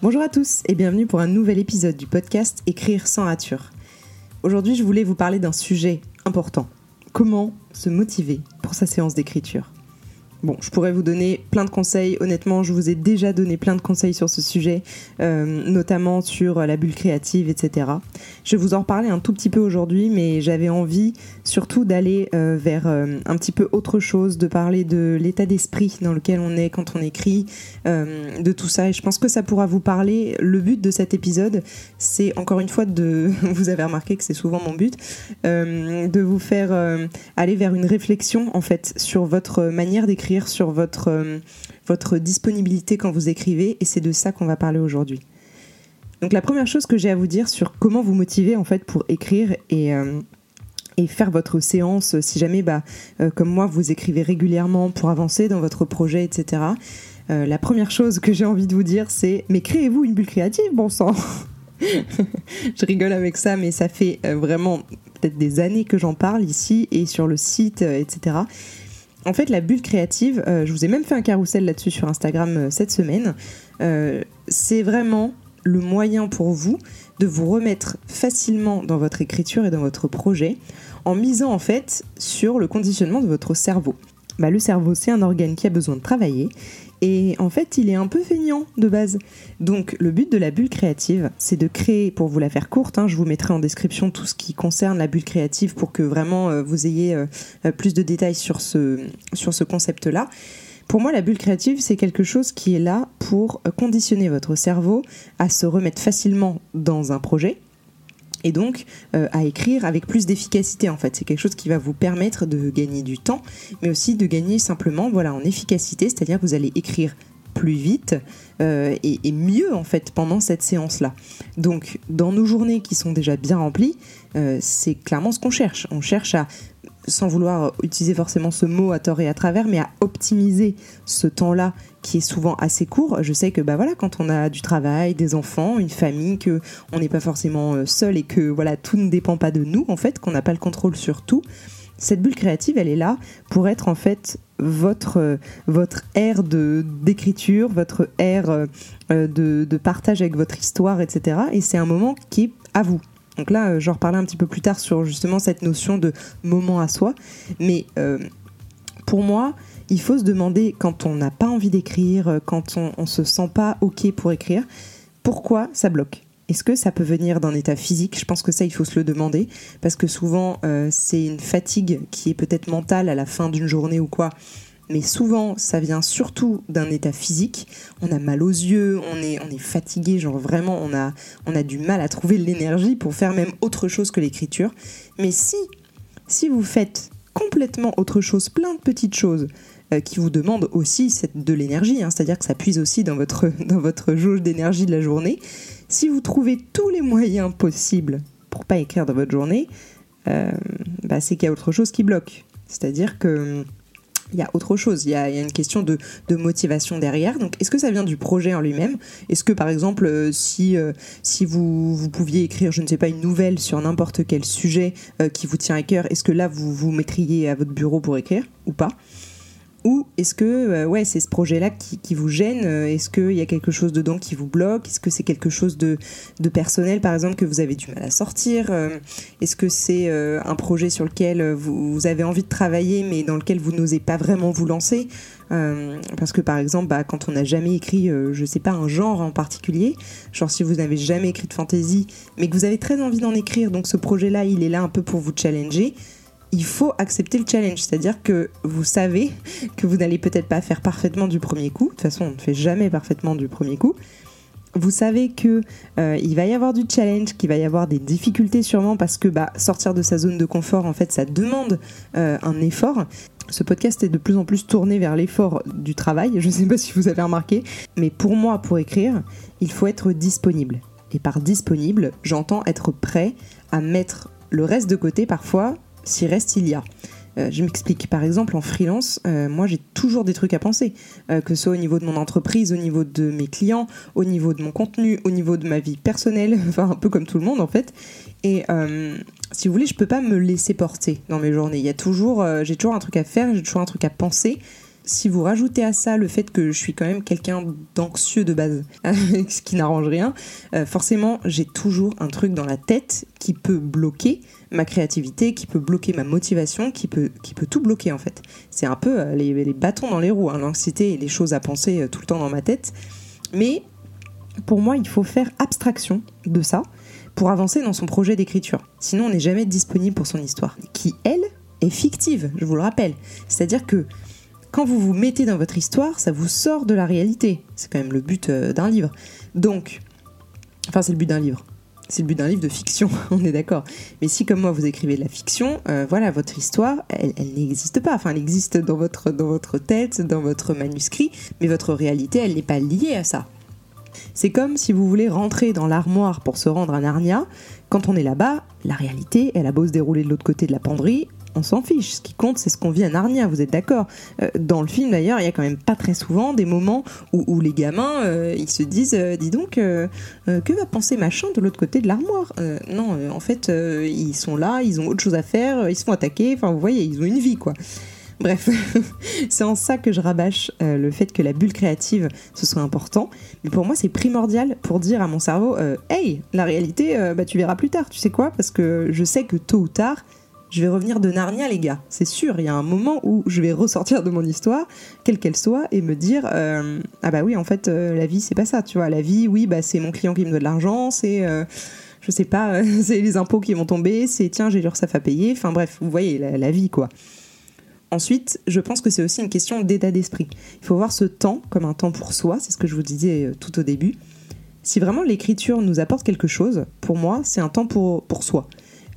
Bonjour à tous et bienvenue pour un nouvel épisode du podcast Écrire sans rature. Aujourd'hui, je voulais vous parler d'un sujet important. Comment se motiver pour sa séance d'écriture? Bon, je pourrais vous donner plein de conseils. Honnêtement, je vous ai déjà donné plein de conseils sur ce sujet, euh, notamment sur la bulle créative, etc. Je vais vous en reparler un tout petit peu aujourd'hui, mais j'avais envie surtout d'aller euh, vers euh, un petit peu autre chose, de parler de l'état d'esprit dans lequel on est quand on écrit, de tout ça. Et je pense que ça pourra vous parler. Le but de cet épisode, c'est encore une fois de, vous avez remarqué que c'est souvent mon but, de vous faire aller vers une réflexion en fait sur votre manière d'écrire sur votre, euh, votre disponibilité quand vous écrivez, et c'est de ça qu'on va parler aujourd'hui. Donc la première chose que j'ai à vous dire sur comment vous motiver en fait pour écrire et, euh, et faire votre séance, si jamais, bah, euh, comme moi, vous écrivez régulièrement pour avancer dans votre projet, etc. la première chose que j'ai envie de vous dire, c'est mais créez-vous une bulle créative, bon sang Je rigole avec ça, mais ça fait vraiment peut-être des années que j'en parle ici et sur le site, etc. En fait, la bulle créative, euh, je vous ai même fait un carrousel là-dessus sur Instagram euh, cette semaine, euh, c'est vraiment le moyen pour vous de vous remettre facilement dans votre écriture et dans votre projet en misant en fait sur le conditionnement de votre cerveau. Bah, le cerveau, c'est un organe qui a besoin de travailler et en fait, il est un peu feignant de base. Donc, le but de la bulle créative, c'est de créer, pour vous la faire courte, hein, je vous mettrai en description tout ce qui concerne la bulle créative pour que vraiment euh, vous ayez euh, euh, plus de détails sur ce, sur ce concept-là. Pour moi, la bulle créative, c'est quelque chose qui est là pour conditionner votre cerveau à se remettre facilement dans un projet, et donc euh, à écrire avec plus d'efficacité en fait. C'est quelque chose qui va vous permettre de gagner du temps, mais aussi de gagner simplement voilà en efficacité, c'est-à-dire que vous allez écrire plus vite euh, et, mieux en fait pendant cette séance là. Donc dans nos journées qui sont déjà bien remplies, euh, c'est clairement ce qu'on cherche. On cherche à sans vouloir utiliser forcément ce mot à tort et à travers, mais à optimiser ce temps-là qui est souvent assez court. Je sais que bah voilà, quand on a du travail, des enfants, une famille, que on n'est pas forcément euh, seul et que voilà tout ne dépend pas de nous en fait, qu'on n'a pas le contrôle sur tout. Cette bulle créative, elle est là pour être en fait votre euh, votre aire de d'écriture, votre aire euh, de, de partage avec votre histoire, etc. Et c'est un moment qui est à vous. Donc là, j'en reparlerai un petit peu plus tard sur justement cette notion de moment à soi. Mais pour moi, il faut se demander quand on n'a pas envie d'écrire, euh, quand on, ne se sent pas ok pour écrire, pourquoi ça bloque? Est-ce que ça peut venir d'un état physique? Je pense que ça, il faut se le demander, parce que souvent, c'est une fatigue qui est peut-être mentale à la fin d'une journée ou quoi, mais souvent ça vient surtout d'un état physique. On a mal aux yeux, on est, on est fatigué, genre vraiment on a, on a du mal à trouver l'énergie pour faire même autre chose que l'écriture. Mais si, si vous faites complètement autre chose, plein de petites choses euh, qui vous demandent aussi de l'énergie, hein, c'est-à-dire que ça puise aussi dans votre, dans votre jauge d'énergie de la journée, si vous trouvez tous les moyens possibles pour pas écrire dans votre journée, euh, bah, c'est qu'il y a autre chose qui bloque. C'est-à-dire que il y a autre chose, il y a, une question de, motivation derrière. Donc, est-ce que ça vient du projet en lui-même? Est-ce que, par exemple, euh, si, euh, si vous, vous pouviez écrire, je ne sais pas, une nouvelle sur n'importe quel sujet euh, qui vous tient à cœur, est-ce que là, vous vous mettriez à votre bureau pour écrire ou pas? Ou est-ce que euh, ouais, c'est ce projet-là qui, vous gêne euh, Est-ce qu'il y a quelque chose dedans qui vous bloque Est-ce que c'est quelque chose de, personnel, par exemple, que vous avez du mal à sortir euh, Est-ce que c'est un projet sur lequel vous, avez envie de travailler, mais dans lequel vous n'osez pas vraiment vous lancer Parce que, par exemple, bah, quand on n'a jamais écrit, je sais pas, un genre en particulier, genre si vous n'avez jamais écrit de fantasy, mais que vous avez très envie d'en écrire, donc ce projet-là, il est là un peu pour vous challenger il faut accepter le challenge. C'est-à-dire que vous savez que vous n'allez peut-être pas faire parfaitement du premier coup. De toute façon, on ne fait jamais parfaitement du premier coup. Vous savez que euh, va y avoir du challenge, qu'il va y avoir des difficultés sûrement parce que bah, sortir de sa zone de confort, en fait, ça demande euh, un effort. Ce podcast est de plus en plus tourné vers l'effort du travail. Je ne sais pas si vous avez remarqué, mais pour moi, pour écrire, il faut être disponible. Et par disponible, j'entends être prêt à mettre le reste de côté parfois s'il reste, il y a. Euh, je m'explique. Par exemple, en freelance, euh, moi j'ai toujours des trucs à penser, euh, que ce soit au niveau de mon entreprise, au niveau de mes clients, au niveau de mon contenu, au niveau de ma vie personnelle, enfin un peu comme tout le monde en fait. Et si vous voulez, je peux pas me laisser porter dans mes journées. Il y a toujours, j'ai toujours un truc à faire, j'ai toujours un truc à penser. si vous rajoutez à ça le fait que je suis quand même quelqu'un d'anxieux de base, ce qui n'arrange rien, forcément j'ai toujours un truc dans la tête qui peut bloquer ma créativité, qui peut bloquer ma motivation, qui peut, qui tout bloquer en fait. C'est un peu euh, les, bâtons dans les roues, hein, l'anxiété et les choses à penser euh, tout le temps dans ma tête. Mais pour moi, il faut faire abstraction de ça pour avancer dans son projet d'écriture. Sinon, on n'est jamais disponible pour son histoire, qui, elle, est fictive, je vous le rappelle. C'est-à-dire que quand vous vous mettez dans votre histoire, ça vous sort de la réalité. C'est quand même le but euh, d'un livre. Donc, enfin, c'est le but d'un livre. C'est le but d'un livre de fiction, on est d'accord. Mais si, comme moi, vous écrivez de la fiction, euh, voilà, votre histoire, elle, n'existe pas. Enfin, elle existe dans votre, dans votre tête, dans votre manuscrit, mais votre réalité, elle n'est pas liée à ça. C'est comme si vous voulez rentrer dans l'armoire pour se rendre à Narnia. Quand on est là-bas, la réalité, elle a beau se dérouler de l'autre côté de la penderie, on s'en fiche. Ce qui compte, c'est ce qu'on vit à Narnia, vous êtes d'accord euh, Dans le film, d'ailleurs, il y a quand même pas très souvent des moments où, les gamins, euh, ils se disent, euh, dis donc, que va penser machin de l'autre côté de l'armoire Non, en fait, ils sont là, ils ont autre chose à faire, ils se font attaquer, enfin, vous voyez, ils ont une vie, quoi. Bref, c'est en ça que je rabâche le fait que la bulle créative, ce soit important. Mais pour moi, c'est primordial pour dire à mon cerveau, hey, la réalité, bah, tu verras plus tard, tu sais quoi? Parce que je sais que tôt ou tard, je vais revenir de Narnia, les gars. C'est sûr, il y a un moment où je vais ressortir de mon histoire, quelle qu'elle soit, et me dire euh, Ah bah oui, en fait, euh, la vie, c'est pas ça, tu vois. La vie, oui, bah c'est mon client qui me doit de l'argent, c'est. Euh, je sais pas, c'est les impôts qui vont tomber, c'est tiens, j'ai l'URSSAF à payer. Enfin bref, vous voyez, la, vie, quoi. Ensuite, je pense que c'est aussi une question d'état d'esprit. Il faut voir ce temps comme un temps pour soi, c'est ce que je vous disais tout au début. Si vraiment l'écriture nous apporte quelque chose, pour moi, c'est un temps pour, pour soi.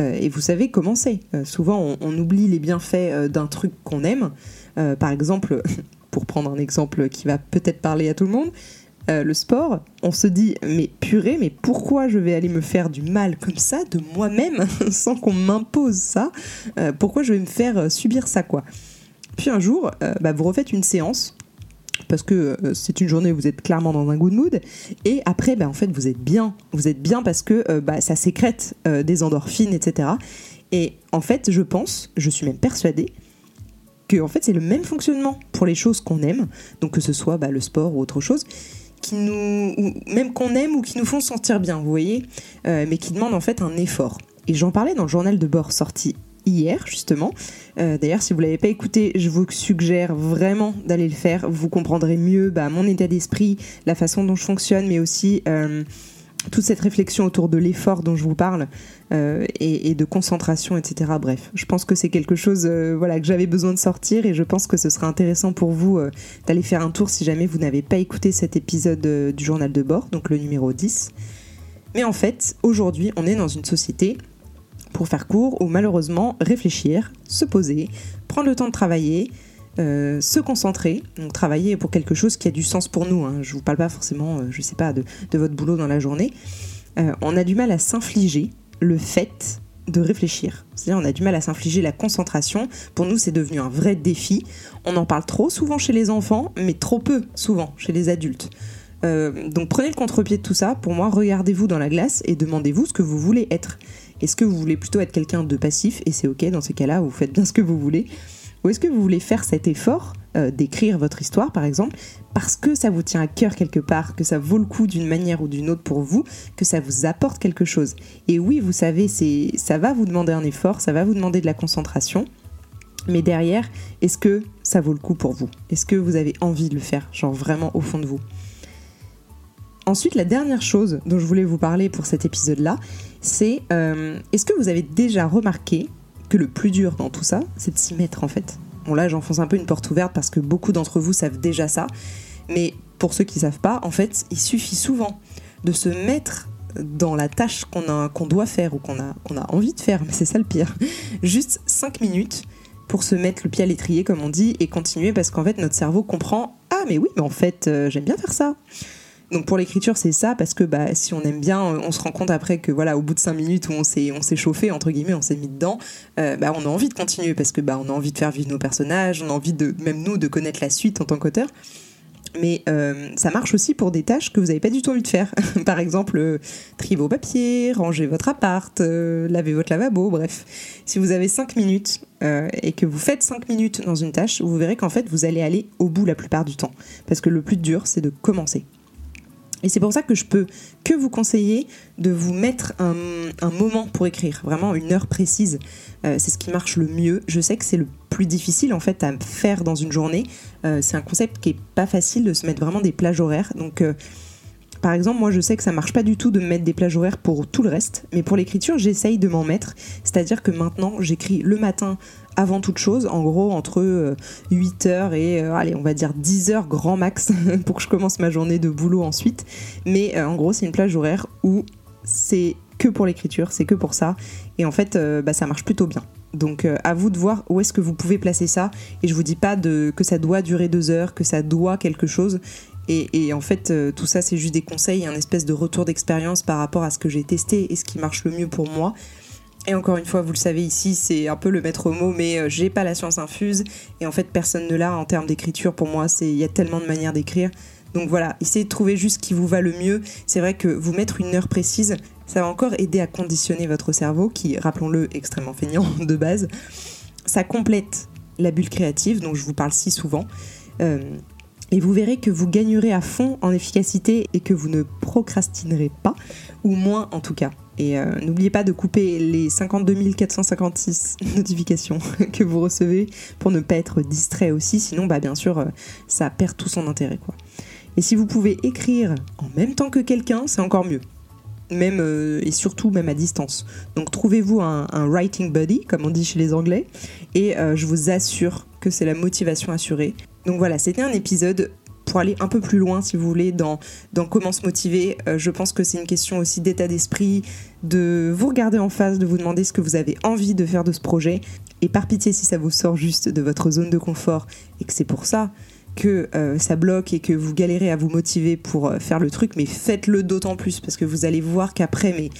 Euh, et vous savez comment c'est. Euh, souvent, on, oublie les bienfaits euh, d'un truc qu'on aime. par exemple, pour prendre un exemple qui va peut-être parler à tout le monde, le sport, on se dit mais purée, mais pourquoi je vais aller me faire du mal comme ça de moi-même sans qu'on m'impose ça? Pourquoi je vais me faire subir ça quoi? Puis un jour, bah, vous refaites une séance parce que euh, c'est une journée où vous êtes clairement dans un good mood. Et après ben, en fait vous êtes bien. Vous êtes bien parce que euh, bah, ça sécrète euh, des endorphines etc et en fait je pense je suis même persuadée que en fait c'est le même fonctionnement pour les choses qu'on aime. Donc que ce soit bah, le sport ou autre chose qui nous même qu'on aime ou qui nous font sentir bien vous voyez mais qui demandent en fait un effort. Et j'en parlais dans le journal de bord sorti hier justement. Euh, d'ailleurs, si vous l'avez pas écouté, je vous suggère vraiment d'aller le faire. Vous comprendrez mieux bah, mon état d'esprit, la façon dont je fonctionne, mais aussi euh, toute cette réflexion autour de l'effort dont je vous parle euh, et, de concentration, etc. Bref, je pense que c'est quelque chose que j'avais besoin de sortir et je pense que ce sera intéressant pour vous d'aller faire un tour si jamais vous n'avez pas écouté cet épisode du journal de bord, donc le numéro 10. Mais en fait, aujourd'hui, on est dans une société pour faire court, ou malheureusement réfléchir, se poser, prendre le temps de travailler, euh, se concentrer, donc travailler pour quelque chose qui a du sens pour nous. Hein. Je vous parle pas forcément, euh, je sais pas, de, votre boulot dans la journée. Euh, on a du mal à s'infliger le fait de réfléchir. C'est-à-dire, on a du mal à s'infliger la concentration. Pour nous, c'est devenu un vrai défi. On en parle trop souvent chez les enfants, mais trop peu souvent chez les adultes. donc prenez le contre-pied de tout ça. Pour moi, regardez-vous dans la glace et demandez-vous ce que vous voulez être. Est-ce que vous voulez plutôt être quelqu'un de passif et c'est ok dans ces cas-là, vous faites bien ce que vous voulez. Ou est-ce que vous voulez faire cet effort euh, d'écrire votre histoire par exemple parce que ça vous tient à cœur quelque part, que ça vaut le coup d'une manière ou d'une autre pour vous, que ça vous apporte quelque chose? Et oui, vous savez, c'est ça va vous demander un effort, ça va vous demander de la concentration. Mais derrière, est-ce que ça vaut le coup pour vous? Est-ce que vous avez envie de le faire, genre vraiment au fond de vous? Ensuite, la dernière chose dont je voulais vous parler pour cet épisode-là, c'est euh, est-ce que vous avez déjà remarqué que le plus dur dans tout ça, c'est de s'y mettre en fait? Bon là, j'enfonce un peu une porte ouverte parce que beaucoup d'entre vous savent déjà ça, mais pour ceux qui ne savent pas, en fait, il suffit souvent de se mettre dans la tâche qu'on doit faire ou qu'on a, qu'on a envie de faire, mais c'est ça le pire. Juste 5 minutes pour se mettre le pied à l'étrier, comme on dit, et continuer parce qu'en fait, notre cerveau comprend Ah, mais oui, mais en fait, euh, j'aime bien faire ça. Donc pour l'écriture, c'est ça, parce que bah, si on aime bien, on se rend compte après que voilà, au bout de cinq minutes où on s'est, on s'est chauffé, entre guillemets, on s'est mis dedans, euh, bah, on a envie de continuer, parce que bah, on a envie de faire vivre nos personnages, on a envie de, même nous, de connaître la suite en tant qu'auteur. Mais euh, ça marche aussi pour des tâches que vous n'avez pas du tout envie de faire. Par exemple, euh, trier vos papiers, ranger votre appart, euh, laver votre lavabo, bref. Si vous avez 5 minutes et que vous faites 5 minutes dans une tâche, vous verrez qu'en fait, vous allez aller au bout la plupart du temps. Parce que le plus dur, c'est de commencer. Et c'est pour ça que je peux que vous conseiller de vous mettre un, moment pour écrire, vraiment une heure précise. Euh, c'est ce qui marche le mieux. Je sais que c'est le plus difficile en fait à faire dans une journée. Euh, c'est un concept qui est pas facile de se mettre vraiment des plages horaires. Donc euh, par exemple, moi je sais que ça marche pas du tout de me mettre des plages horaires pour tout le reste, mais pour l'écriture, j'essaye de m'en mettre. C'est-à-dire que maintenant, j'écris le matin avant toute chose, en gros entre 8h euh, et euh, allez, on va dire 10h grand max pour que je commence ma journée de boulot ensuite. Mais euh, en gros, c'est une plage horaire où c'est que pour l'écriture, c'est que pour ça. Et en fait, bah, ça marche plutôt bien. Donc à vous de voir où est-ce que vous pouvez placer ça. Et je vous dis pas que ça doit durer deux heures, que ça doit quelque chose. Et, en fait, tout ça, c'est juste des conseils, un espèce de retour d'expérience par rapport à ce que j'ai testé et ce qui marche le mieux pour moi. Et encore une fois, vous le savez ici, c'est un peu le maître mot, mais euh, j'ai pas la science infuse. Et en fait, personne ne l'a en termes d'écriture. Pour moi, il y a tellement de manières d'écrire. Donc voilà, essayez de trouver juste ce qui vous va le mieux. C'est vrai que vous mettre une heure précise, ça va encore aider à conditionner votre cerveau, qui, rappelons-le, extrêmement feignant de base. Ça complète la bulle créative, dont je vous parle si souvent. Euh, et vous verrez que vous gagnerez à fond en efficacité et que vous ne procrastinerez pas, ou moins en tout cas. Et euh, n'oubliez pas de couper les 52 456 notifications que vous recevez pour ne pas être distrait aussi, sinon bah, bien sûr euh, ça perd tout son intérêt. Quoi. Et si vous pouvez écrire en même temps que quelqu'un, c'est encore mieux. Même euh, et surtout même à distance. Donc trouvez-vous un, writing buddy, comme on dit chez les Anglais, et je vous assure que c'est la motivation assurée. Donc voilà, c'était un épisode pour aller un peu plus loin, si vous voulez, dans, comment se motiver, euh, je pense que c'est une question aussi d'état d'esprit, de vous regarder en face, de vous demander ce que vous avez envie de faire de ce projet. Et par pitié, si ça vous sort juste de votre zone de confort et que c'est pour ça que euh, ça bloque et que vous galérez à vous motiver pour euh, faire le truc, mais faites-le d'autant plus parce que vous allez voir qu'après, mais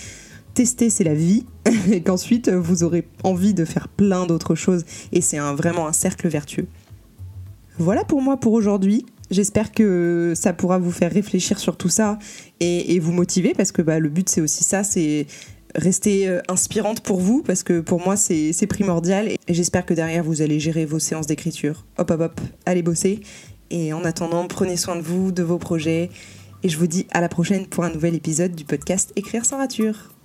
tester c'est la vie et qu'ensuite vous aurez envie de faire plein d'autres choses et c'est vraiment un cercle vertueux. Voilà pour moi pour aujourd'hui. J'espère que ça pourra vous faire réfléchir sur tout ça et, vous motiver parce que bah, le but c'est aussi ça, c'est rester euh, inspirante pour vous parce que pour moi c'est primordial j'espère que derrière vous allez gérer vos séances d'écriture. Hop hop hop, allez bosser et en attendant prenez soin de vous, de vos projets et je vous dis à la prochaine pour un nouvel épisode du podcast Écrire sans rature.